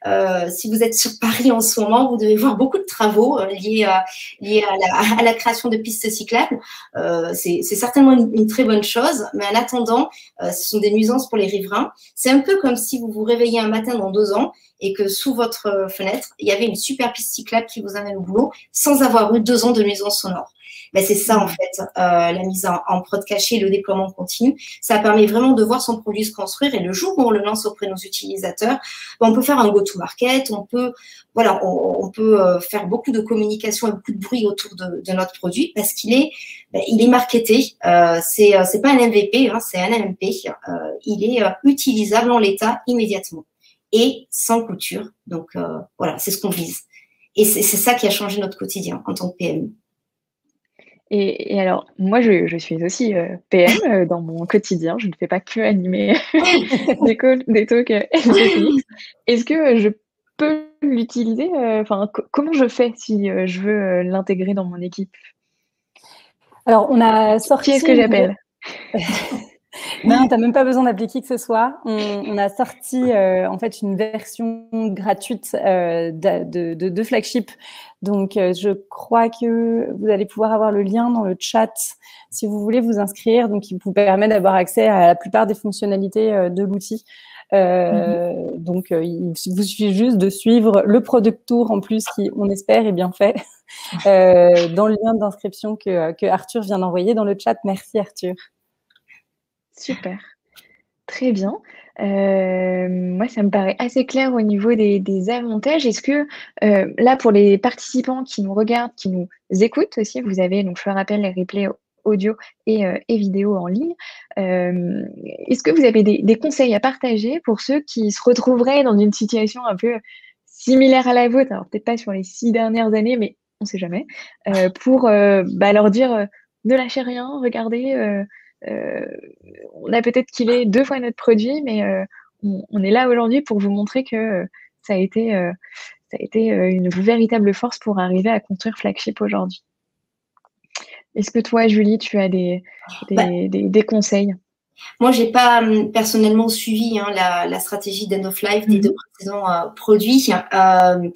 euh, si vous êtes sur Paris en ce moment, vous devez voir beaucoup de travaux euh, liés, à, liés à, la, création de pistes cyclables. Euh, c'est certainement une, très bonne chose, mais en attendant, ce sont des nuisances pour les riverains. C'est un peu comme si vous vous réveillez un matin dans deux ans et que sous votre fenêtre, il y avait une super piste cyclable qui vous amène au boulot sans avoir eu deux ans de nuisances sonores. Ben, c'est ça en mm. fait, euh, la mise en, prod caché, le déploiement continu. Ça permet vraiment de voir son produit se construire et le jour où on le lance auprès de nos utilisateurs, ben, on peut faire un go-to-market, on peut, voilà, on, peut euh, faire beaucoup de communication et beaucoup de bruit autour de, notre produit parce qu'il est, ben, il est marketé. Euh, c'est, euh, c'est pas un MVP, hein, c'est un MP. il est utilisable en l'état immédiatement et sans couture. Donc voilà, c'est ce qu'on vise. Et c'est, c'est ça qui a changé notre quotidien en tant que PME. Et, alors, moi, je, suis aussi euh, PM euh, dans mon quotidien. Je ne fais pas que animer des, des talks euh, Est-ce que je peux l'utiliser Enfin, comment je fais si je veux l'intégrer dans mon équipe? Alors, on a sorti. Qui est-ce que j'appelle? Non, tu n'as même pas besoin d'appeler qui que ce soit. On, a sorti en fait une version gratuite de, de, flagship donc, euh, je crois que vous allez pouvoir avoir le lien dans le chat si vous voulez vous inscrire. Donc, il vous permet d'avoir accès à la plupart des fonctionnalités euh, de l'outil. Euh, mm-hmm. Donc, il vous suffit juste de suivre le product tour en plus qui, on espère, est bien fait dans le lien d'inscription que, que Arthur vient d'envoyer dans le chat. Merci Arthur. Super. Très bien. Euh, moi, ça me paraît assez clair au niveau des, avantages. Est-ce que euh, là, pour les participants qui nous regardent, qui nous écoutent aussi, vous avez, donc je le rappelle, les replays audio et, euh, vidéo en ligne. Est-ce que vous avez des, conseils à partager pour ceux qui se retrouveraient dans une situation un peu similaire à la vôtre, alors peut-être pas sur les six dernières années, mais on ne sait jamais, pour bah, leur dire ne lâchez rien, regardez on a peut-être killé deux fois notre produit, mais euh, on, est là aujourd'hui pour vous montrer que euh, ça a été, ça a été une véritable force pour arriver à construire Flagship aujourd'hui. Est-ce que toi, Julie, tu as des, des, bah. conseils? Moi, j'ai pas hum, personnellement suivi hein, la, stratégie d'end of life des mhm. deux précédents euh, produits. Euh,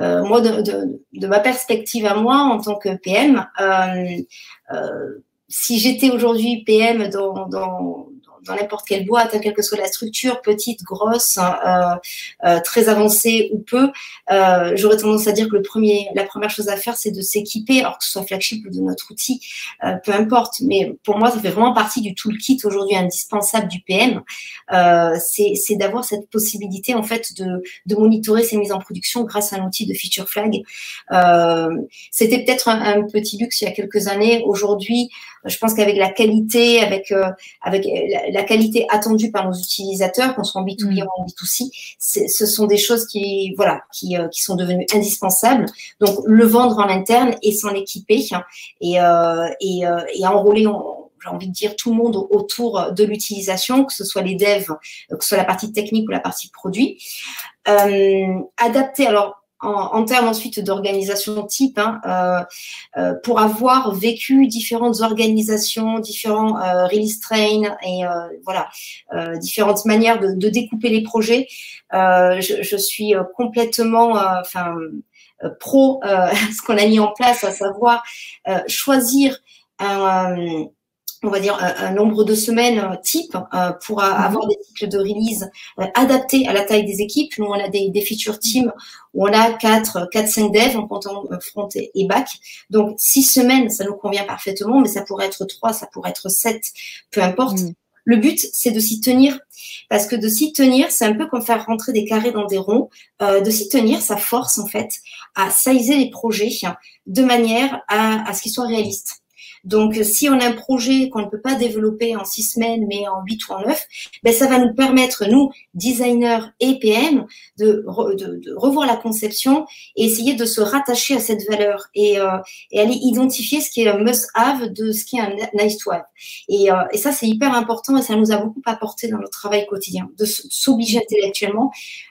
euh, moi, de, ma perspective à moi, en tant que PM, si j'étais aujourd'hui PM dans dans n'importe quelle boîte, hein, quelle que soit la structure, petite, grosse, hein, euh, euh, très avancée ou peu, euh, j'aurais tendance à dire que le premier, la première chose à faire, c'est de s'équiper, alors que ce soit flagship ou de notre outil, peu importe. Mais pour moi, ça fait vraiment partie du toolkit aujourd'hui indispensable du PM. c'est d'avoir cette possibilité en fait de, de monitorer ces mises en production grâce à un outil de feature flag. C'était peut-être un, un, petit luxe il y a quelques années. Aujourd'hui, je pense qu'avec la qualité, avec avec la, qualité attendue par nos utilisateurs, qu'on soit en B2B mm. ou en B2C, ce sont des choses qui, voilà, qui, euh, qui, sont devenues indispensables. Donc, le vendre en interne et s'en équiper hein, et, euh, et, euh, et enrôler, j'ai envie de dire, tout le monde autour de l'utilisation, que ce soit les devs, que ce soit la partie technique ou la partie produit. Euh, adapter, alors en, termes ensuite d'organisation type, hein, euh, euh, pour avoir vécu différentes organisations, différents euh, release train et euh, voilà, différentes manières de, de, découper les projets, je, je, suis complètement, enfin, pro ce qu'on a mis en place, à savoir choisir un on va dire, un, nombre de semaines euh, type euh, pour mhm. avoir des cycles de release euh, adaptés à la taille des équipes. Nous, on a des, des feature teams où on a 4, 4 5 devs en comptant front et back. Donc, 6 semaines, ça nous convient parfaitement, mais ça pourrait être 3, ça pourrait être 7, peu importe. Mhm. Le but, c'est de s'y tenir. Parce que de s'y tenir, c'est un peu comme faire rentrer des carrés dans des ronds. de s'y tenir, ça force en fait à sizer les projets de manière à, à ce qu'ils soient réalistes. Donc, si on a un projet qu'on ne peut pas développer en six semaines, mais en huit ou en neuf, ben, ça va nous permettre, nous, designers et PM, de, de, revoir la conception et essayer de se rattacher à cette valeur et, euh, et aller identifier ce qui est un must-have de ce qui est un nice-to-have. Et, euh, et ça, c'est hyper important et ça nous a beaucoup apporté dans notre travail quotidien, de s'obliger intellectuellement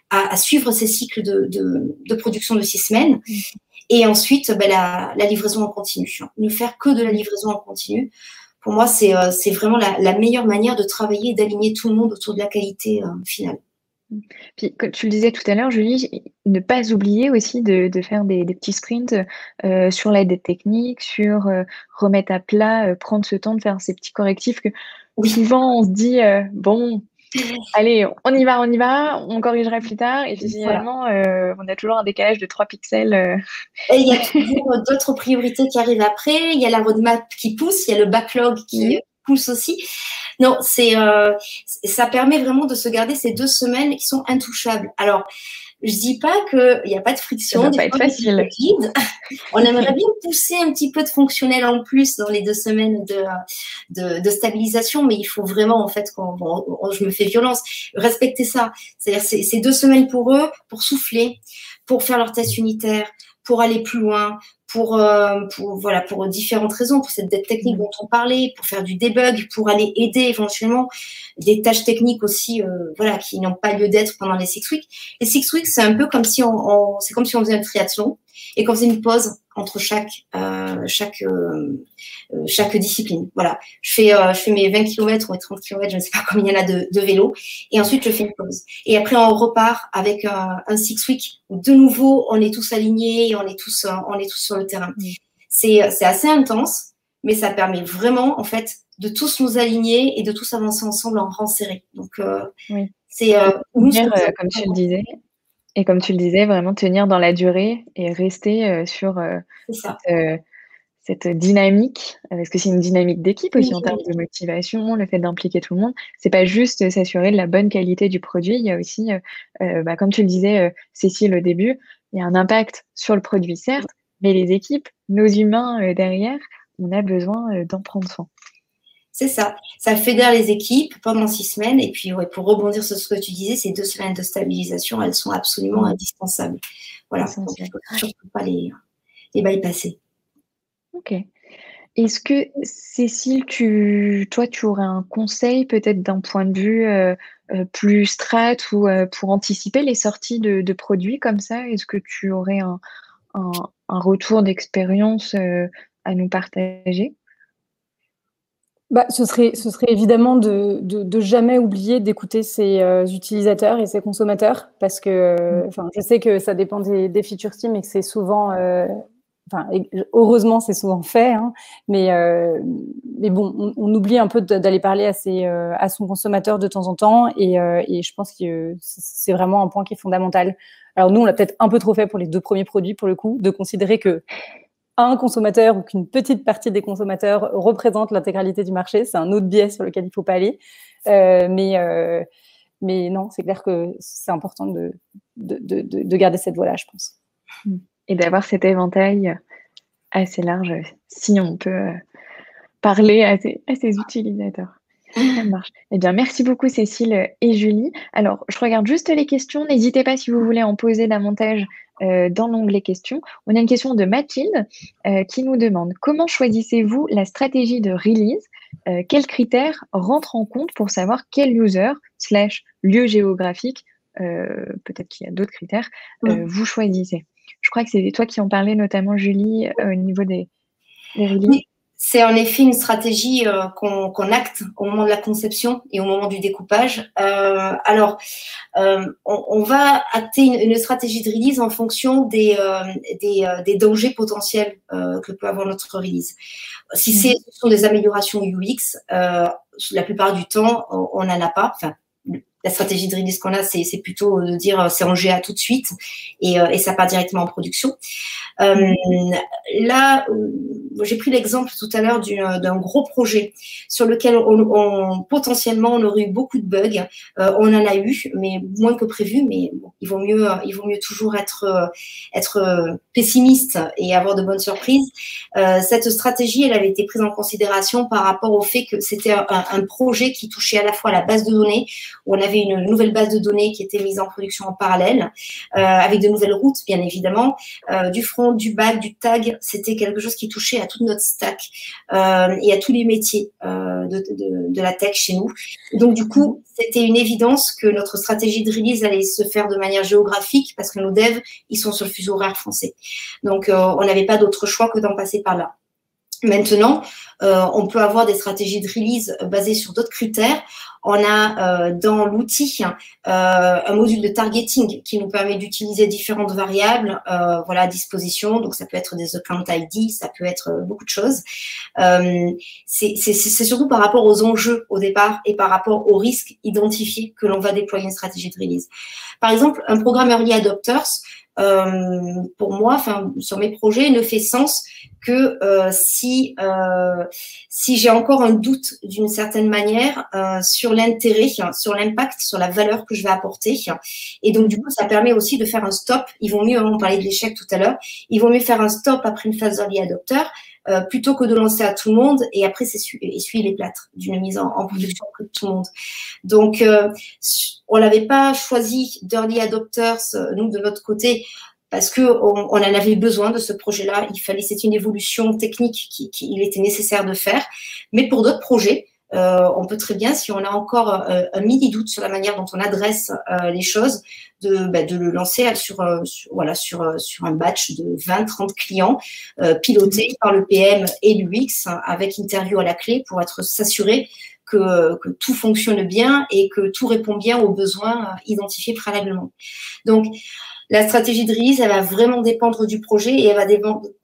à, à, suivre ces cycles de, de, de, production de six semaines et ensuite, ben, la, la, livraison en continu. Ne faire que de la livraison en continu, pour moi, c'est euh, vraiment la, la, meilleure manière de travailler et d'aligner tout le monde autour de la qualité euh, finale. Puis, comme tu le disais tout à l'heure, Julie, ne pas oublier aussi de, de faire des, des, petits sprints euh, sur l'aide technique, sur euh, remettre à plat, euh, prendre ce temps de faire ces petits correctifs que souvent on se dit, bon, Allez, on y va, on y va, on corrigera plus tard. Et puis finalement, euh, on a toujours un décalage de 3 pixels. Euh. Et il y a toujours d'autres priorités qui arrivent après. Il y a la roadmap qui pousse, il y a le backlog qui pousse aussi. Non, c'est euh, ça permet vraiment de se garder ces deux semaines qui sont intouchables. Alors, je dis pas qu'il n'y a pas de friction. Ça va pas être facile. On aimerait bien pousser un petit peu de fonctionnel en plus dans les deux semaines de, de, de stabilisation, mais il faut vraiment, en fait, quand je me fais violence, respecter ça. C'est-à-dire, c'est deux semaines pour eux, pour souffler, pour faire leur test unitaire, pour aller plus loin, pour, euh, pour, voilà, pour différentes raisons, pour cette dette technique dont on parlait, pour faire du debug, pour aller aider éventuellement des tâches techniques aussi, euh, voilà, qui n'ont pas lieu d'être pendant les six weeks. Les six weeks, c'est un peu comme si on, on c'est comme si on faisait un triathlon et qu'on faisait une pause entre chaque euh, chaque euh, euh, chaque discipline. Voilà, je fais je fais mes 20 km ou 30 km, je ne sais pas combien il y en a de, de vélo, et ensuite je fais une pause. Et après on repart avec un, un six week où de nouveau on est tous alignés et on est tous on est tous sur le terrain. C'est c'est assez intense, mais ça permet vraiment en fait de tous nous aligner et de tous avancer ensemble en rang serré. Donc oui. c'est euh, comme tu le disais, et comme tu le disais, vraiment tenir dans la durée et rester euh, sur euh, euh, cette, dynamique, parce que c'est une dynamique d'équipe aussi en termes de motivation, le fait d'impliquer tout le monde. C'est pas juste s'assurer de la bonne qualité du produit, il y a aussi, bah, comme tu le disais, Cécile au début, il y a un impact sur le produit certes, mais les équipes, nos humains derrière, on a besoin d'en prendre soin. C'est ça. Ça fédère les équipes pendant six semaines. Et puis, ouais, pour rebondir sur ce que tu disais, ces deux semaines de stabilisation, elles sont absolument indispensables. Voilà. Donc, il ne faut surtout pas les, les bypasser. Ok. Est-ce que, Cécile, tu, toi, tu aurais un conseil peut-être d'un point de vue euh, euh, plus strat ou euh, pour anticiper les sorties de, de produits comme ça? Est-ce que tu aurais un, un, un retour d'expérience à nous partager? Bah, ce, serait, ce serait évidemment de, de, jamais oublier d'écouter ses euh, utilisateurs et ses consommateurs parce que mmh. je sais que ça dépend des, des feature teams et que c'est souvent, euh, heureusement c'est souvent fait, hein, mais, euh, mais bon, on, oublie un peu d'aller parler à, ses, à son consommateur de temps en temps et, et je pense que c'est vraiment un point qui est fondamental. Alors nous, on l'a peut-être un peu trop fait pour les deux premiers produits pour le coup, de considérer que un consommateur ou qu'une petite partie des consommateurs représente l'intégralité du marché. C'est un autre biais sur lequel il ne faut pas aller. Euh, mais, euh, mais non, c'est clair que c'est important de, de, de, de, garder cette voie-là, je pense. Et d'avoir cet éventail assez large, si on peut euh, parler à ses utilisateurs. Ça marche. Eh bien, merci beaucoup Cécile et Julie. Alors, je regarde juste les questions. N'hésitez pas si vous voulez en poser davantage euh, dans l'onglet questions. On a une question de Mathilde euh, qui nous demande comment choisissez-vous la stratégie de release euh, Quels critères rentrent en compte pour savoir quel user slash lieu géographique, peut-être qu'il y a d'autres critères, vous choisissez? Je crois que c'est toi qui en parlais notamment, Julie, au niveau des, des releases. C'est en effet une stratégie euh, qu'on acte au moment de la conception et au moment du découpage. Euh, alors, euh, on, va acter une, stratégie de release en fonction des, des, dangers potentiels que peut avoir notre release. Si mmh. ce sont des améliorations UX, la plupart du temps, on n'en a pas. Enfin, la stratégie de release qu'on a, c'est plutôt de dire c'est en GA tout de suite et, et ça part directement en production. Euh, là, j'ai pris l'exemple tout à l'heure d'un gros projet sur lequel on, potentiellement on aurait eu beaucoup de bugs. Euh, on en a eu, mais moins que prévu. Mais il vaut mieux, il vaut mieux toujours être, être pessimiste et avoir de bonnes surprises. Euh, cette stratégie, elle avait été prise en considération par rapport au fait que c'était un, projet qui touchait à la fois la base de données, où on avait une nouvelle base de données qui était mise en production en parallèle, euh, avec de nouvelles routes, bien évidemment, euh, du front du bac, du tag, c'était quelque chose qui touchait à toute notre stack euh, et à tous les métiers euh, de, la tech chez nous. Donc du coup, c'était une évidence que notre stratégie de release allait se faire de manière géographique parce que nos devs, ils sont sur le fuseau horaire français. Donc on n'avait pas d'autre choix que d'en passer par là. Maintenant, on peut avoir des stratégies de release basées sur d'autres critères. On a euh, dans l'outil euh, un module de targeting qui nous permet d'utiliser différentes variables euh, voilà, à disposition. Donc, ça peut être des account ID, ça peut être beaucoup de choses. C'est surtout par rapport aux enjeux au départ et par rapport aux risques identifiés que l'on va déployer une stratégie de release. Par exemple, un programme Early Adopters, euh, pour moi, enfin sur mes projets, ne fait sens que euh, si euh, si j'ai encore un doute d'une certaine manière sur l'intérêt, sur l'impact, sur la valeur que je vais apporter. Et donc du coup, ça permet aussi de faire un stop. Ils vont mieux, on parlait de l'échec tout à l'heure, ils vont mieux faire un stop après une phase d'early adopter euh, plutôt que de lancer à tout le monde et après essuyer les plâtres d'une mise en, production de tout le monde. Donc, euh, on n'avait pas choisi d'early adopters, euh, nous, de notre côté, parce que on, en avait besoin de ce projet-là. Il fallait, c'est une évolution technique qu'il qui, était nécessaire de faire. Mais pour d'autres projets, euh, on peut très bien, si on a encore euh, un mini doute sur la manière dont on adresse euh, les choses, de, bah, le lancer sur, voilà, sur, sur un batch de 20-30 clients pilotés par le PM et l'UX avec interview à la clé pour être s'assurer que, que, tout fonctionne bien et que tout répond bien aux besoins identifiés préalablement. Donc, la stratégie de release, elle va vraiment dépendre du projet et elle va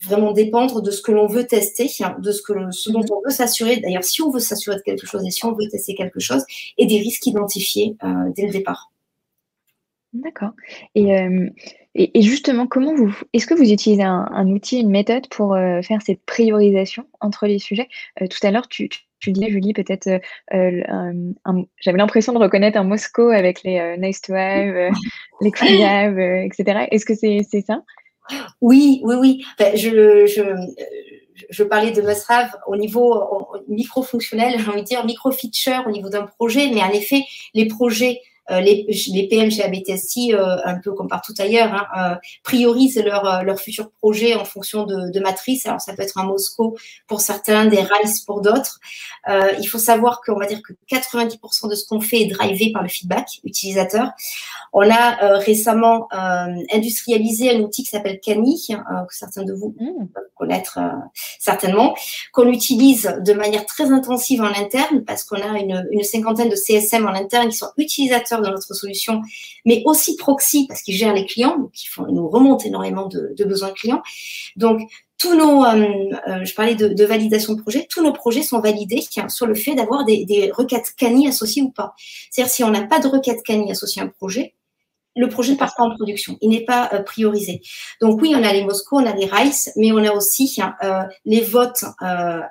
vraiment dépendre de ce que l'on veut tester, de ce, que, ce dont on veut s'assurer. D'ailleurs, si on veut s'assurer de quelque chose et si on veut tester quelque chose, et des risques identifiés euh, dès le départ. D'accord. Et, euh, et, justement, comment vous, est-ce que vous utilisez un, outil, une méthode pour euh, faire cette priorisation entre les sujets? Tout à l'heure, tu tu disais, Julie, peut-être, euh, euh, j'avais l'impression de reconnaître un Moscow avec les euh, nice to have, les cool have, etc. Est-ce que c'est ça? Oui, oui, oui. je, je, je, parlais de must have au niveau micro-fonctionnel, j'ai envie de dire micro-feature au niveau d'un projet, mais en effet, les projets euh, les, les, PM chez ABTSI, euh, un peu comme partout ailleurs, hein, priorisent leur, leur futur projet en fonction de, de matrices. Alors, ça peut être un Moscow pour certains, des RICE pour d'autres. il faut savoir qu'on va dire que 90% de ce qu'on fait est drivé par le feedback utilisateur. On a récemment industrialisé un outil qui s'appelle Cani, que certains de vous mmh. peuvent connaître certainement, qu'on utilise de manière très intensive en interne parce qu'on a une, une cinquantaine de CSM en interne qui sont utilisateurs de notre solution, mais aussi proxy parce qu'ils gèrent les clients, donc ils, nous remontent énormément de, besoins clients. Donc, tous nos, euh, euh, je parlais de, validation de projet, tous nos projets sont validés sur le fait d'avoir des, des requêtes CANI associées ou pas. C'est-à-dire si on n'a pas de requête CANI associée à un projet, le projet ne part pas en production. Il n'est pas euh, priorisé. Donc oui, on a les Moscou, on a les Rice, mais on a aussi euh, les votes, euh,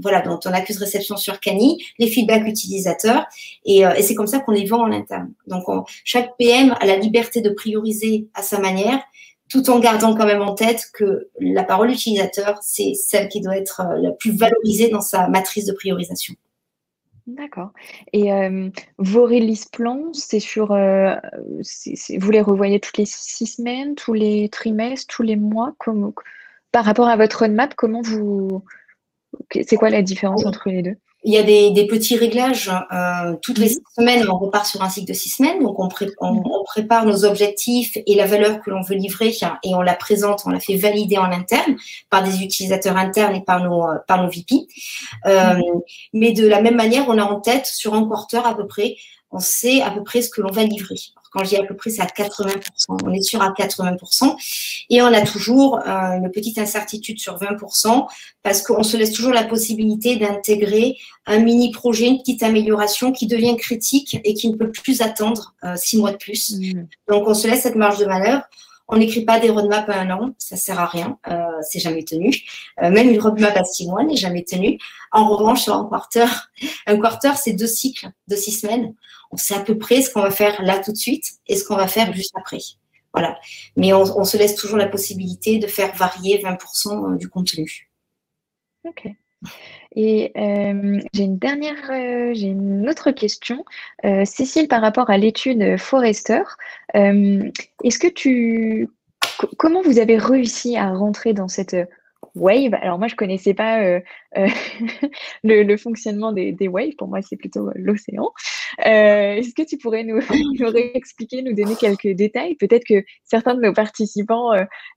voilà, dont on accuse réception sur Cani, les feedbacks utilisateurs, et, et c'est comme ça qu'on les vend en interne. Donc chaque PM a la liberté de prioriser à sa manière, tout en gardant quand même en tête que la parole utilisateur, c'est celle qui doit être la plus valorisée dans sa matrice de priorisation. D'accord. Et vos release plans, c'est sur, vous les revoyez toutes les six semaines, tous les trimestres, tous les mois, comme, par rapport à votre roadmap, comment vous, c'est quoi la différence entre les deux? Il y a des, des petits réglages. Euh, toutes les mhm. semaines, on repart sur un cycle de six semaines. Donc, on, on, mhm. on prépare nos objectifs et la valeur que l'on veut livrer et on la présente, on la fait valider en interne par des utilisateurs internes et par nos, par nos VP. Euh, mhm. Mais de la même manière, on a en tête sur un quarter à peu près, on sait à peu près ce que l'on va livrer. Quand je dis à peu près, c'est à 80%. On est sûr à 80%. Et on a toujours euh, une petite incertitude sur 20% parce qu'on se laisse toujours la possibilité d'intégrer un mini projet, une petite amélioration qui devient critique et qui ne peut plus attendre euh, six mois de plus. Mmh. Donc, on se laisse cette marge de manœuvre. On n'écrit pas des roadmaps à un an, ça sert à rien, euh, c'est jamais tenu. Euh, même une roadmap à six mois n'est jamais tenue. En revanche, sur un quarter, un quarter, c'est deux cycles de six semaines. On sait à peu près ce qu'on va faire là tout de suite et ce qu'on va faire juste après. Voilà. Mais on, on, se laisse toujours la possibilité de faire varier 20% du contenu. Ok. Et euh, j'ai une dernière, euh, j'ai une autre question. Euh, Cécile, par rapport à l'étude Forrester, est-ce que tu, comment vous avez réussi à rentrer dans cette wave? Alors moi, je connaissais pas le, fonctionnement des, waves. Pour moi, c'est plutôt l'océan. Est-ce que tu pourrais nous, nous expliquer, nous donner quelques détails? Peut-être que certains de nos participants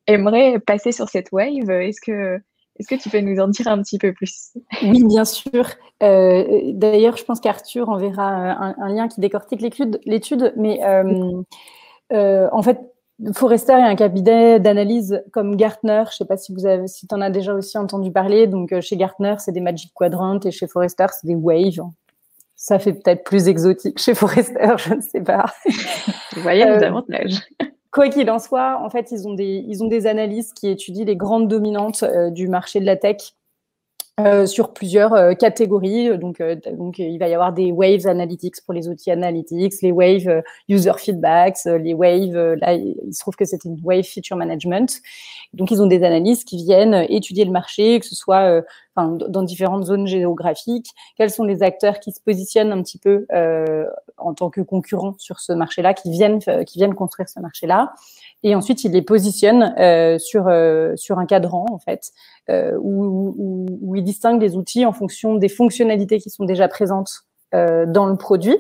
aimeraient passer sur cette wave. Est-ce que est-ce que tu peux nous en dire un petit peu plus? Oui, bien sûr. Euh, d'ailleurs, je pense qu'Arthur enverra un, lien qui décortique l'étude, mais euh, euh, en fait, Forrester est un cabinet d'analyse comme Gartner. Je ne sais pas si vous avez, si en as déjà aussi entendu parler. Donc, chez Gartner, c'est des Magic Quadrants et chez Forrester, c'est des Waves. Ça fait peut-être plus exotique chez Forrester, je ne sais pas. Vous voyez avantages. Quoi qu'il en soit, en fait, ils ont des, ils ont des analyses qui étudient les grandes dominantes euh, du marché de la tech euh, sur plusieurs euh, catégories. Donc, donc, il va y avoir des waves analytics pour les outils analytics, les waves user feedbacks, les waves. là, il se trouve que c'est une wave feature management. Donc, ils ont des analyses qui viennent étudier le marché, que ce soit dans différentes zones géographiques. Quels sont les acteurs qui se positionnent un petit peu en tant que concurrents sur ce marché-là, qui viennent, qui viennent construire ce marché-là et ensuite il les positionne euh, sur euh, sur un cadran en fait euh, où, où, où, il distingue les outils en fonction des fonctionnalités qui sont déjà présentes euh, dans le produit,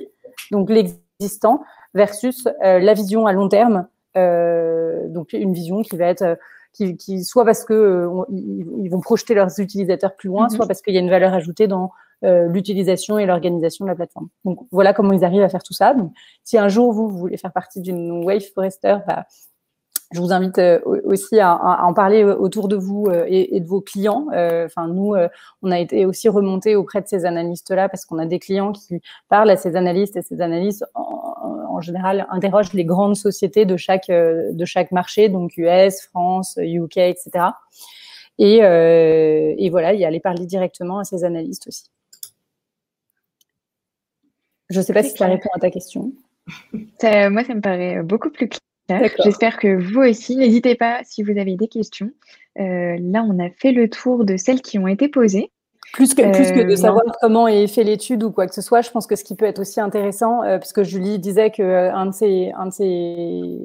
donc l'existant versus euh, la vision à long terme, donc une vision qui va être qui, qui, soit parce que ils vont projeter leurs utilisateurs plus loin, mm-hmm. soit parce qu'il y a une valeur ajoutée dans euh, l'utilisation et l'organisation de la plateforme. Donc voilà comment ils arrivent à faire tout ça. Donc, si un jour vous, vous voulez faire partie d'une Wave Forester, bah, je vous invite euh, aussi à, en parler euh, autour de vous et, de vos clients. Enfin, nous, on a été aussi remonté auprès de ces analystes-là parce qu'on a des clients qui parlent à ces analystes et ces analystes en, général interrogent les grandes sociétés de chaque de chaque marché, donc US, France, UK, etc. Et, et voilà, y aller parler directement à ces analystes aussi. Je ne sais pas si ça répond à ta question. moi, ça me paraît beaucoup plus clair. J'espère que vous aussi. N'hésitez pas si vous avez des questions. Euh, là, on a fait le tour de celles qui ont été posées. Plus que, plus que de savoir comment est fait l'étude ou quoi que ce soit, je pense que ce qui peut être aussi intéressant, puisque Julie disait que un de ces, un de ces,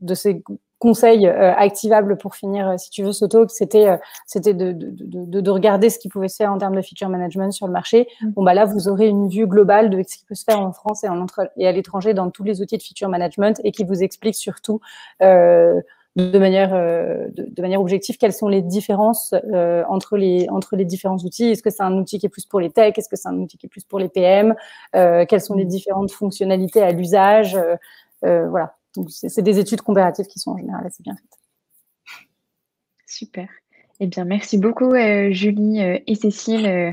de ces conseil euh, activable pour finir, euh, si tu veux, ce talk, c'était euh, c'était de, de, de, de, regarder ce qui pouvait se faire en termes de feature management sur le marché. Mm. Bon, bah là, vous aurez une vue globale de ce qui peut se faire en France et, en entre, et à l'étranger dans tous les outils de feature management et qui vous explique surtout euh, de manière de, de, manière objective quelles sont les différences euh, entre les entre les différents outils est-ce que c'est un outil qui est plus pour les tech est-ce que c'est un outil qui est plus pour les PM euh, quelles sont les mm. différentes fonctionnalités à l'usage? Euh, voilà donc, c'est des études comparatives qui sont en général assez bien faites. Super. Eh bien, merci beaucoup, euh, Julie euh, et Cécile, euh,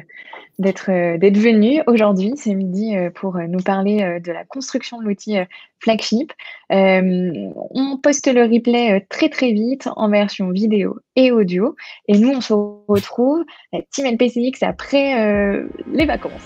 d'être venues aujourd'hui, ce midi, pour nous parler de la construction de l'outil Flagship. on poste le replay très, très vite en version vidéo et audio. Et nous, on se retrouve, Team LPCX, après les vacances.